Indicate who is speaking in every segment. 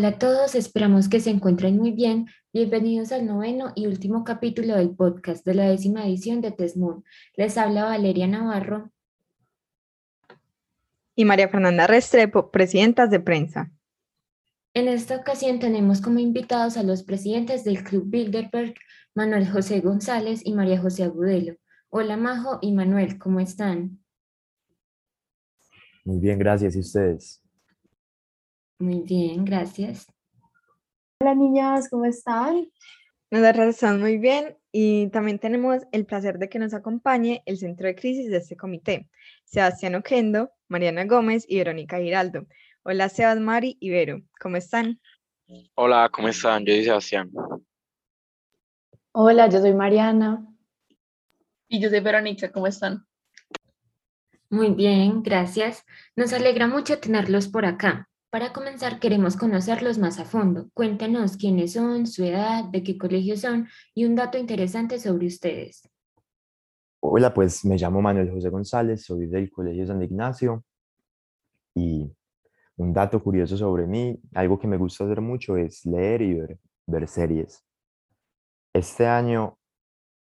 Speaker 1: Hola a todos, esperamos que se encuentren muy bien. Bienvenidos al noveno y último capítulo del podcast de la décima edición de Tesmón. Les habla Valeria Navarro
Speaker 2: y María Fernanda Restrepo, presidentas de prensa.
Speaker 1: En esta ocasión tenemos como invitados a los presidentes del Club Bilderberg, Manuel José González y María José Agudelo. Hola Majo y Manuel, ¿cómo están?
Speaker 3: Muy bien, gracias. ¿Y ustedes?
Speaker 1: Muy bien, gracias.
Speaker 4: Hola niñas, ¿cómo están?
Speaker 2: Nosotras estamos muy bien y también tenemos el placer de que nos acompañe el centro de crisis de este comité, Sebastián Oquendo, Mariana Gómez y Verónica Giraldo. Hola Sebas, Mari y Vero, ¿cómo están?
Speaker 5: Hola, ¿cómo están? Yo soy Sebastián.
Speaker 4: Hola, yo soy Mariana.
Speaker 6: Y yo soy Verónica, ¿cómo están?
Speaker 1: Muy bien, gracias. Nos alegra mucho tenerlos por acá. Para comenzar, queremos conocerlos más a fondo. Cuéntenos quiénes son, su edad, de qué colegio son y un dato interesante sobre ustedes.
Speaker 3: Hola, pues me llamo Manuel José González, soy del Colegio San Ignacio y un dato curioso sobre mí, algo que me gusta hacer mucho es leer y ver, ver series. Este año,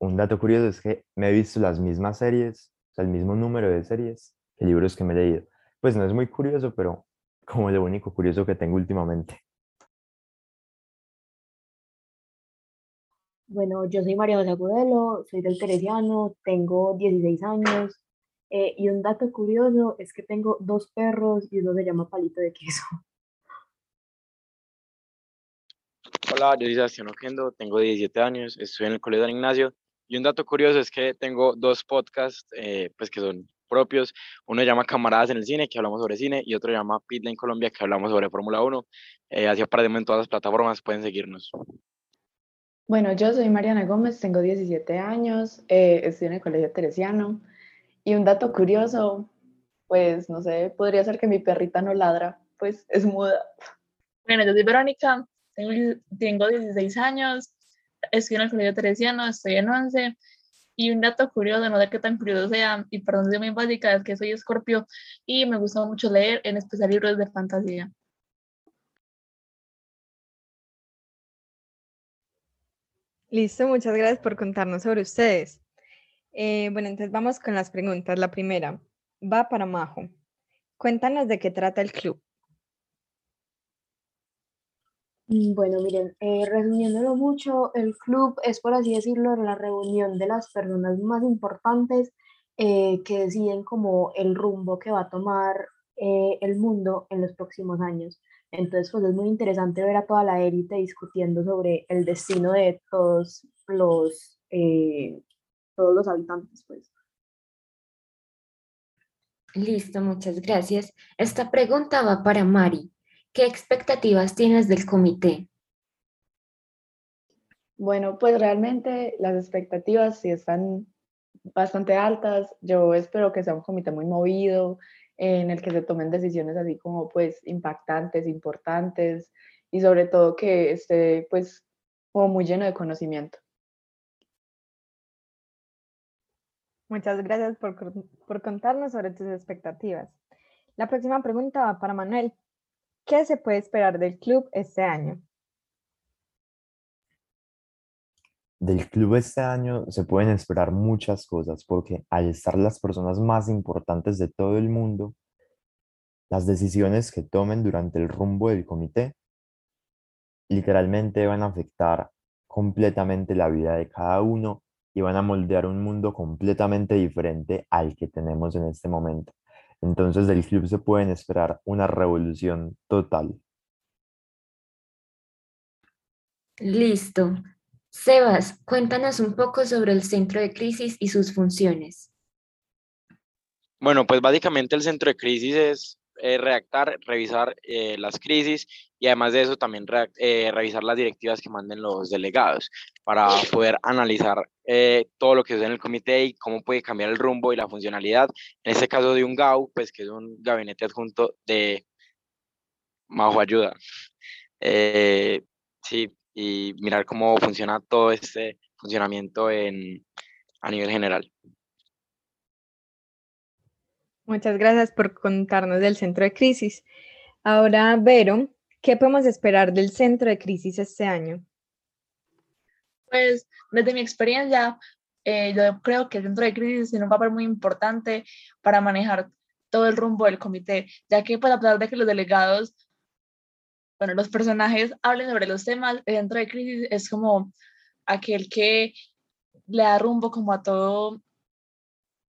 Speaker 3: un dato curioso es que me he visto las mismas series, o sea, el mismo número de series que libros que me he leído. Pues no es muy curioso, pero como lo único curioso que tengo últimamente.
Speaker 4: Bueno, yo soy María José Agudelo, soy del Teresiano, tengo 16 años eh, y un dato curioso es que tengo dos perros y uno se llama Palito de Queso.
Speaker 5: Hola, yo soy Sebastián Ojendo, tengo 17 años, estoy en el Colegio de Ignacio y un dato curioso es que tengo dos podcasts eh, pues que son propios. Uno llama Camaradas en el Cine, que hablamos sobre cine, y otro llama Pitlane Colombia, que hablamos sobre Fórmula 1. Eh, así aparecemos en todas las plataformas, pueden seguirnos.
Speaker 4: Bueno, yo soy Mariana Gómez, tengo 17 años, eh, estoy en el Colegio Teresiano. Y un dato curioso, pues no sé, podría ser que mi perrita no ladra, pues es muda.
Speaker 6: Bueno, yo soy Verónica, tengo, tengo 16 años, estoy en el Colegio Teresiano, estoy en 11 y un dato curioso, no sé qué tan curioso sea, y perdón si muy básica, es que soy escorpio y me gusta mucho leer, en especial libros de fantasía.
Speaker 2: Listo, muchas gracias por contarnos sobre ustedes. Eh, bueno, entonces vamos con las preguntas. La primera va para Majo. Cuéntanos de qué trata el club.
Speaker 4: Mm, bueno, miren, eh, resumiéndolo mucho, el club es, por así decirlo, la reunión de las personas más importantes eh, que deciden como el rumbo que va a tomar eh, el mundo en los próximos años. Entonces, pues es muy interesante ver a toda la élite discutiendo sobre el destino de todos los, todos los habitantes, pues.
Speaker 1: Listo, muchas gracias. Esta pregunta va para Mari. ¿Qué expectativas tienes del comité?
Speaker 4: Bueno, pues realmente las expectativas sí están bastante altas. Yo espero que sea un comité muy movido, en el que se tomen decisiones así como pues impactantes, importantes y sobre todo que esté pues como muy lleno de conocimiento.
Speaker 2: Muchas gracias por, por contarnos sobre tus expectativas. La próxima pregunta va para Manuel. ¿Qué se puede esperar del club este año?
Speaker 3: Del club este año se pueden esperar muchas cosas porque al estar las personas más importantes de todo el mundo, las decisiones que tomen durante el rumbo del comité literalmente van a afectar completamente la vida de cada uno y van a moldear un mundo completamente diferente al que tenemos en este momento. Entonces del club se pueden esperar una revolución total.
Speaker 1: Listo. Sebas, cuéntanos un poco sobre el centro de crisis y sus funciones.
Speaker 5: Bueno, pues básicamente el centro de crisis es eh, redactar, revisar eh, las crisis y además de eso también eh, revisar las directivas que manden los delegados para poder analizar todo lo que es en el comité y cómo puede cambiar el rumbo y la funcionalidad. En este caso de un GAU, pues que es un gabinete adjunto de Majo Ayuda. sí, y mirar cómo funciona todo este funcionamiento en, a nivel general.
Speaker 2: Muchas gracias por contarnos del centro de crisis. Ahora, Vero, ¿Qué podemos esperar del centro de crisis este año?
Speaker 6: Pues desde mi experiencia, eh, yo creo que el centro de crisis tiene un papel muy importante para manejar todo el rumbo del comité, ya que pues, a pesar de que los delegados, bueno, los personajes hablen sobre los temas, el centro de crisis es como aquel que le da rumbo como a todo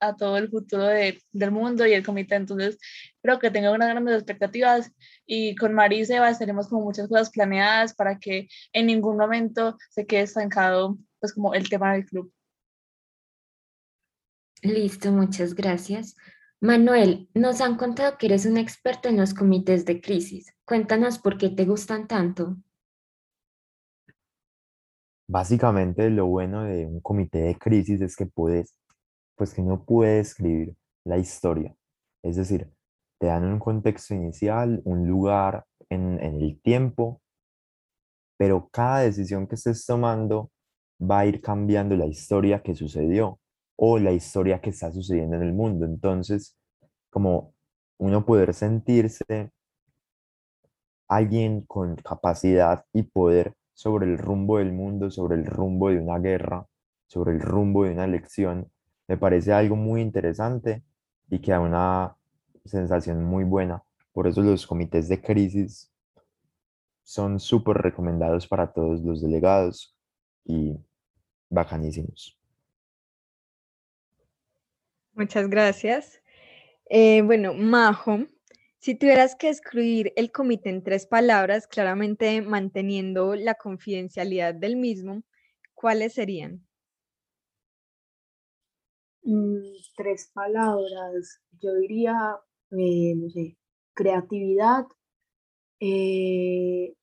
Speaker 6: a todo el futuro del mundo y el comité. Entonces, creo que tengo unas grandes expectativas y con María y Sebas tenemos como muchas cosas planeadas para que en ningún momento se quede estancado pues como el tema del club.
Speaker 1: Listo, muchas gracias. Manuel, nos han contado que eres un experto en los comités de crisis. Cuéntanos por qué te gustan tanto.
Speaker 3: Básicamente lo bueno de un comité de crisis es que puedes, pues que no puede escribir la historia. Es decir, te dan un contexto inicial, un lugar en, en el tiempo, pero cada decisión que estés tomando va a ir cambiando la historia que sucedió o la historia que está sucediendo en el mundo. Entonces, como uno poder sentirse alguien con capacidad y poder sobre el rumbo del mundo, sobre el rumbo de una guerra, sobre el rumbo de una elección, me parece algo muy interesante y que da una sensación muy buena. Por eso los comités de crisis son súper recomendados para todos los delegados y bacanísimos.
Speaker 2: Muchas gracias. Eh, bueno, Majo, si tuvieras que escribir el comité en tres palabras, claramente manteniendo la confidencialidad del mismo, ¿cuáles serían?
Speaker 4: Tres palabras, yo diría, eh, no sé, creatividad, eh,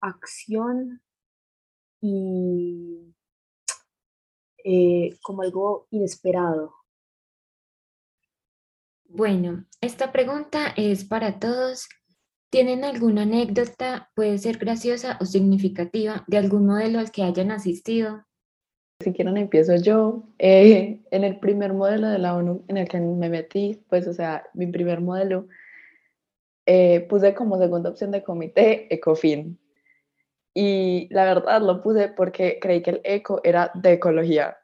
Speaker 4: acción y como algo inesperado.
Speaker 1: Bueno, esta pregunta es para todos. ¿Tienen alguna anécdota, puede ser graciosa o significativa, de algún modelo al que hayan asistido?
Speaker 7: Si quieren empiezo yo. Eh, en el primer modelo de la ONU en el que me metí, pues o sea, mi primer modelo, eh, puse como segunda opción de comité ECOFIN. Y la verdad lo puse porque creí que el ECO era de ecología.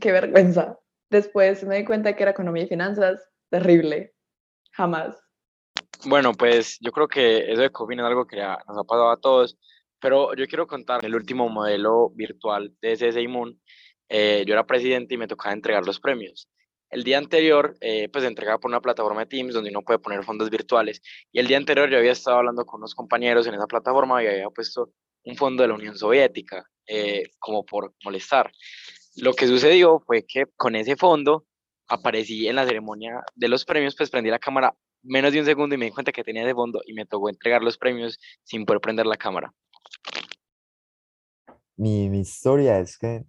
Speaker 7: Qué vergüenza. Después me di cuenta que era economía y finanzas terrible. Jamás.
Speaker 5: Bueno, pues yo creo que eso de COVID es algo que nos ha pasado a todos, pero yo quiero contar el último modelo virtual de ese Moon. Eh, yo era presidente y me tocaba entregar los premios. El día anterior, eh, pues entregaba por una plataforma de Teams donde uno puede poner fondos virtuales. Y el día anterior yo había estado hablando con unos compañeros en esa plataforma y había puesto un fondo de la Unión Soviética, eh, como por molestar. Lo que sucedió fue que con ese fondo aparecí en la ceremonia de los premios, pues prendí la cámara menos de un segundo y me di cuenta que tenía de fondo y me tocó entregar los premios sin poder prender la cámara.
Speaker 3: Mi, mi historia es que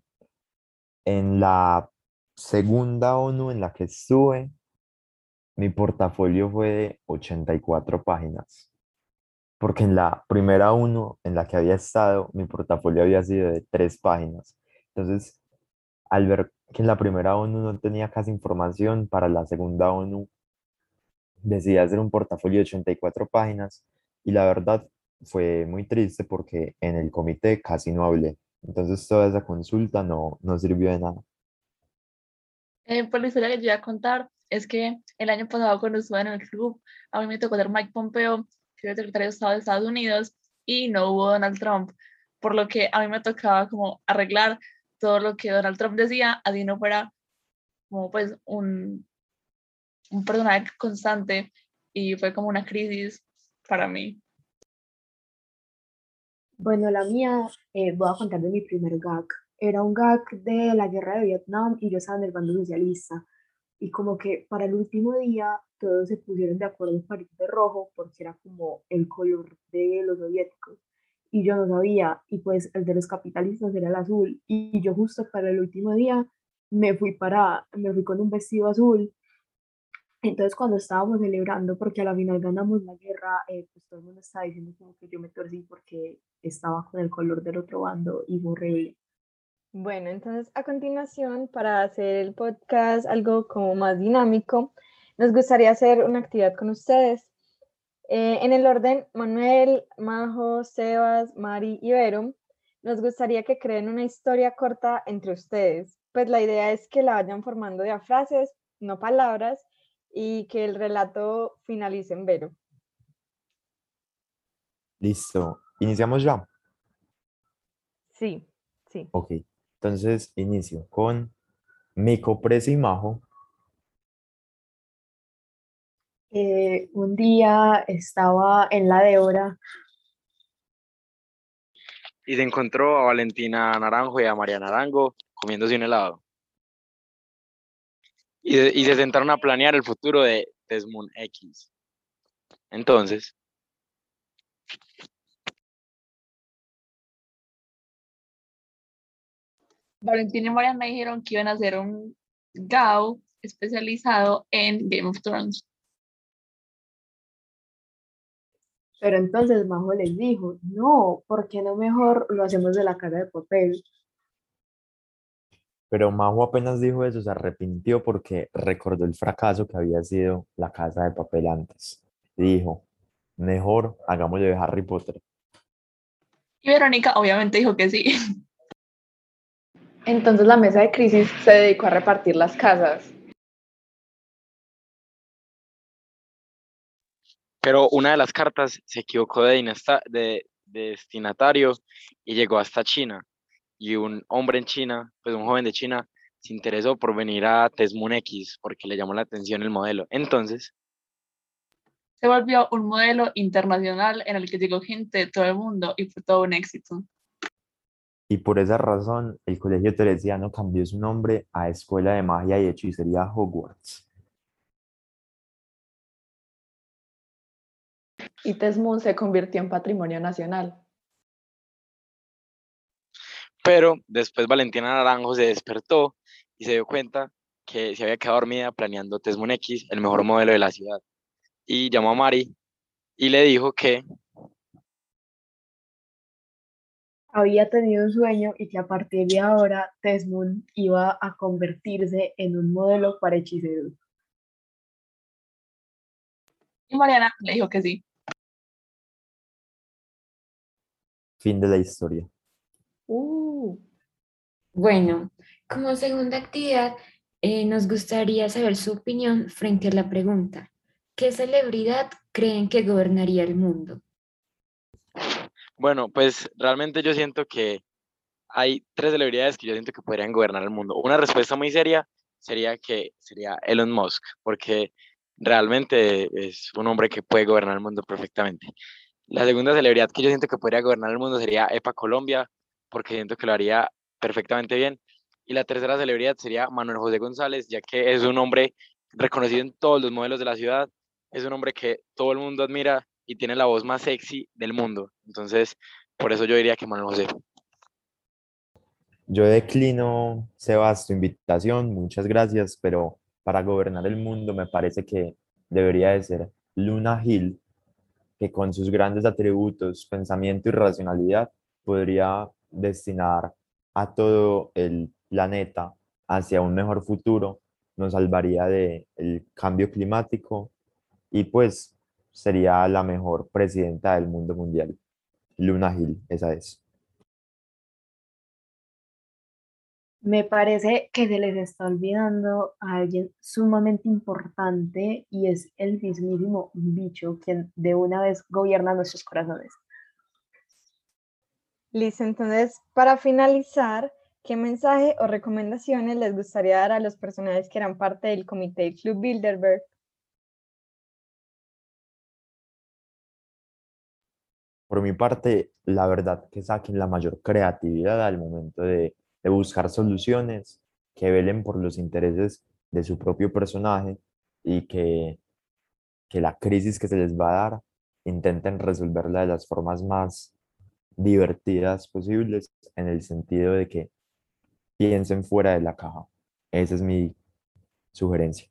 Speaker 3: en la segunda ONU en la que estuve, mi portafolio fue de 84 páginas. Porque en la primera ONU en la que había estado, mi portafolio había sido de 3 páginas. Entonces, al ver que en la primera ONU no tenía casi información, para la segunda ONU decidí hacer un portafolio de 84 páginas y la verdad fue muy triste porque en el comité casi no hablé. Entonces toda esa consulta no, no sirvió de nada.
Speaker 6: Eh, pues la historia que yo voy a contar es que el año pasado cuando estuve en el club, a mí me tocó ser Mike Pompeo, que era el secretario de Estado de Estados Unidos, y no hubo Donald Trump, por lo que a mí me tocaba como arreglar todo lo que Donald Trump decía, así no fuera como pues un, un personaje constante y fue como una crisis para mí.
Speaker 4: Bueno, la mía, eh, voy a contar de mi primer gag. Era un gag de la guerra de Vietnam y yo estaba en el bando socialista. Y como que para el último día todos se pusieron de acuerdo en parir de rojo porque era como el color de los soviéticos y yo no sabía, y pues el de los capitalistas era el azul, y yo justo para el último día me fui para, me fui con un vestido azul, entonces cuando estábamos celebrando, porque a la final ganamos la guerra, eh, pues todo el mundo estaba diciendo como que yo me torcí porque estaba con el color del otro bando y borré.
Speaker 2: Bueno, entonces a continuación, para hacer el podcast algo como más dinámico, nos gustaría hacer una actividad con ustedes Eh, en el orden, Manuel, Majo, Sebas, Mari y Vero, nos gustaría que creen una historia corta entre ustedes. Pues la idea es que la vayan formando de a frases, no palabras, y que el relato finalice en Vero.
Speaker 3: Listo. ¿Iniciamos ya?
Speaker 2: Sí, sí.
Speaker 3: Ok. Entonces, inicio con Mico, Presa y Majo.
Speaker 4: Eh, un día estaba en la Débora
Speaker 5: Y se encontró a Valentina Naranjo y a María Naranjo comiéndose un helado. Y, de- y se sentaron a planear el futuro de Desmond X. Entonces,
Speaker 6: Valentina y Mariana dijeron que iban a hacer un GAU especializado en Game of Thrones.
Speaker 4: Pero entonces Majo les dijo, no, ¿por qué no mejor lo hacemos de la casa de papel?
Speaker 3: Pero Majo apenas dijo eso, se arrepintió porque recordó el fracaso que había sido la casa de papel antes. Y dijo, mejor hagámoslo de Harry Potter.
Speaker 6: Y Verónica obviamente dijo que sí.
Speaker 7: Entonces la mesa de crisis se dedicó a repartir las casas.
Speaker 5: pero una de las cartas se equivocó de- de destinatario y llegó hasta China. Y un hombre en China, pues un joven de China, se interesó por venir a Tesmun X porque le llamó la atención el modelo. Entonces,
Speaker 6: Se volvió un modelo internacional en el que llegó gente de todo el mundo y fue todo un éxito.
Speaker 3: Y por esa razón, el colegio teresiano cambió su nombre a Escuela de Magia y Hechicería Hogwarts.
Speaker 7: Y Tesmun se convirtió en patrimonio nacional.
Speaker 5: Pero después Valentina Naranjo se despertó y se dio cuenta que se había quedado dormida planeando Tesmun X, el mejor modelo de la ciudad. Y llamó a Mari y le dijo que
Speaker 4: Había tenido un sueño y que a partir de ahora Tesmund iba a convertirse en un modelo para hechiceros.
Speaker 6: Y Mariana le dijo que sí.
Speaker 3: Fin de la historia.
Speaker 1: Bueno, como segunda actividad, eh, nos gustaría saber su opinión frente a la pregunta, ¿qué celebridad creen que gobernaría el mundo?
Speaker 5: Bueno, pues realmente yo siento que hay tres celebridades que yo siento que podrían gobernar el mundo. Una respuesta muy seria sería que sería Elon Musk, porque realmente es un hombre que puede gobernar el mundo perfectamente. La segunda celebridad que yo siento que podría gobernar el mundo sería EPA Colombia, porque siento que lo haría perfectamente bien. Y la tercera celebridad sería Manuel José González, ya que es un hombre reconocido en todos los modelos de la ciudad, es un hombre que todo el mundo admira y tiene la voz más sexy del mundo. Entonces, por eso yo diría que Manuel José.
Speaker 3: Yo declino, Sebas, tu invitación, muchas gracias, pero para gobernar el mundo me parece que debería de ser Luna Hill, que con sus grandes atributos, pensamiento y racionalidad, podría destinar a todo el planeta hacia un mejor futuro, nos salvaría del cambio climático y pues sería la mejor presidenta del mundo mundial. Luna Hill, esa es.
Speaker 4: Me parece que se les está olvidando a alguien sumamente importante y es el mismísimo bicho quien de una vez gobierna nuestros corazones.
Speaker 2: Listo, entonces, para finalizar, ¿qué mensaje o recomendaciones les gustaría dar a los personajes que eran parte del comité del Club Bilderberg?
Speaker 3: Por mi parte, la verdad que saquen la mayor creatividad al momento de, de buscar soluciones, que velen por los intereses de su propio personaje y que, que la crisis que se les va a dar intenten resolverla de las formas más divertidas posibles en el sentido de que piensen fuera de la caja. Esa es mi sugerencia.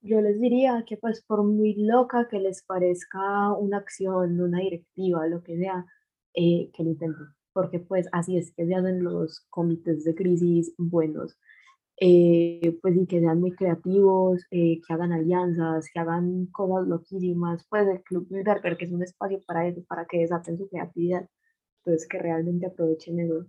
Speaker 4: Yo les diría que pues por muy loca que les parezca una acción, una directiva, lo que sea, eh, que lo intenten, porque pues así es que se hacen los comités de crisis buenos. Eh, pues y que sean muy creativos, eh, que hagan alianzas, que hagan cosas loquísimas, pues el Club Bilderberg que es un espacio para eso, para que desaten su creatividad, entonces que realmente aprovechen eso.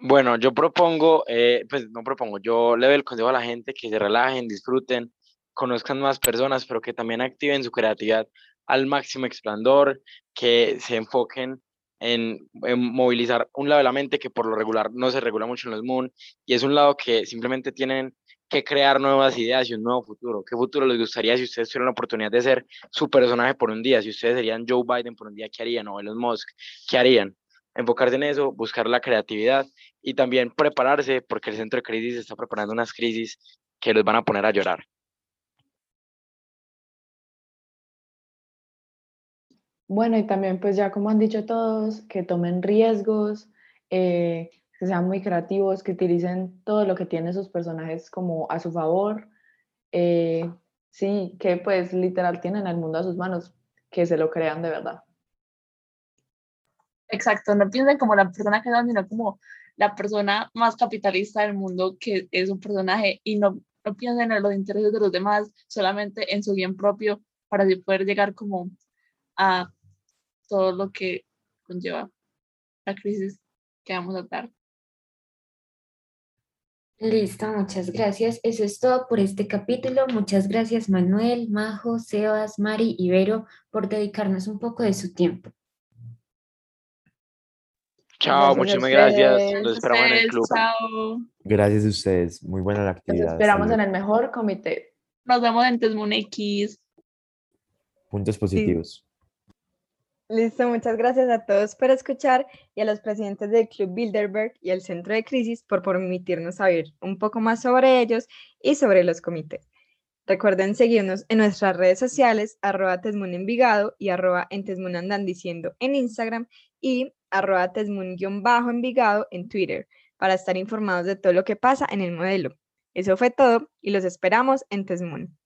Speaker 5: Bueno, yo propongo, eh, pues no propongo, yo le doy el consejo a la gente que se relajen, disfruten, conozcan más personas, pero que también activen su creatividad al máximo esplendor, que se enfoquen en, movilizar un lado de la mente que por lo regular no se regula mucho en los Moon y es un lado que simplemente tienen que crear nuevas ideas y un nuevo futuro. ¿Qué futuro les gustaría si ustedes tuvieran la oportunidad de ser su personaje por un día? Si ustedes serían Joe Biden por un día, ¿qué harían? O Elon Musk, ¿qué harían? Enfocarse en eso, buscar la creatividad y también prepararse porque el centro de crisis está preparando unas crisis que los van a poner a llorar.
Speaker 7: Bueno, y también pues ya como han dicho todos, que tomen riesgos, eh, que sean muy creativos, que utilicen todo lo que tienen sus personajes como a su favor. Eh, sí, que pues literal tienen el mundo a sus manos, que se lo crean de verdad.
Speaker 6: Exacto, no piensen como la persona que son, sino como la persona más capitalista del mundo que es un personaje y no, no piensen en los intereses de los demás, solamente en su bien propio para así poder llegar como a todo lo que conlleva la crisis que vamos a dar.
Speaker 1: Listo, muchas gracias. Eso es todo por este capítulo. Muchas gracias Manuel, Majo, Sebas, Mari y Vero por dedicarnos un poco de su tiempo.
Speaker 5: Chao, muchísimas gracias. Los esperamos en el club.
Speaker 6: Chao.
Speaker 3: Gracias a ustedes. Muy buena la
Speaker 7: Los
Speaker 3: actividad. hasta
Speaker 7: esperamos en
Speaker 3: luego.
Speaker 7: el mejor comité.
Speaker 6: Nos vemos en Tesmun X.
Speaker 3: Puntos positivos.
Speaker 2: Listo, muchas gracias a todos por escuchar y a los presidentes del Club Bilderberg y el Centro de Crisis por permitirnos saber un poco más sobre ellos y sobre los comités. Recuerden seguirnos en nuestras redes sociales, arroba Tesmun Envigado y arroba en en Instagram y arroba Tesmun-Envigado en Twitter para estar informados de todo lo que pasa en el modelo. Eso fue todo y los esperamos en Tesmun.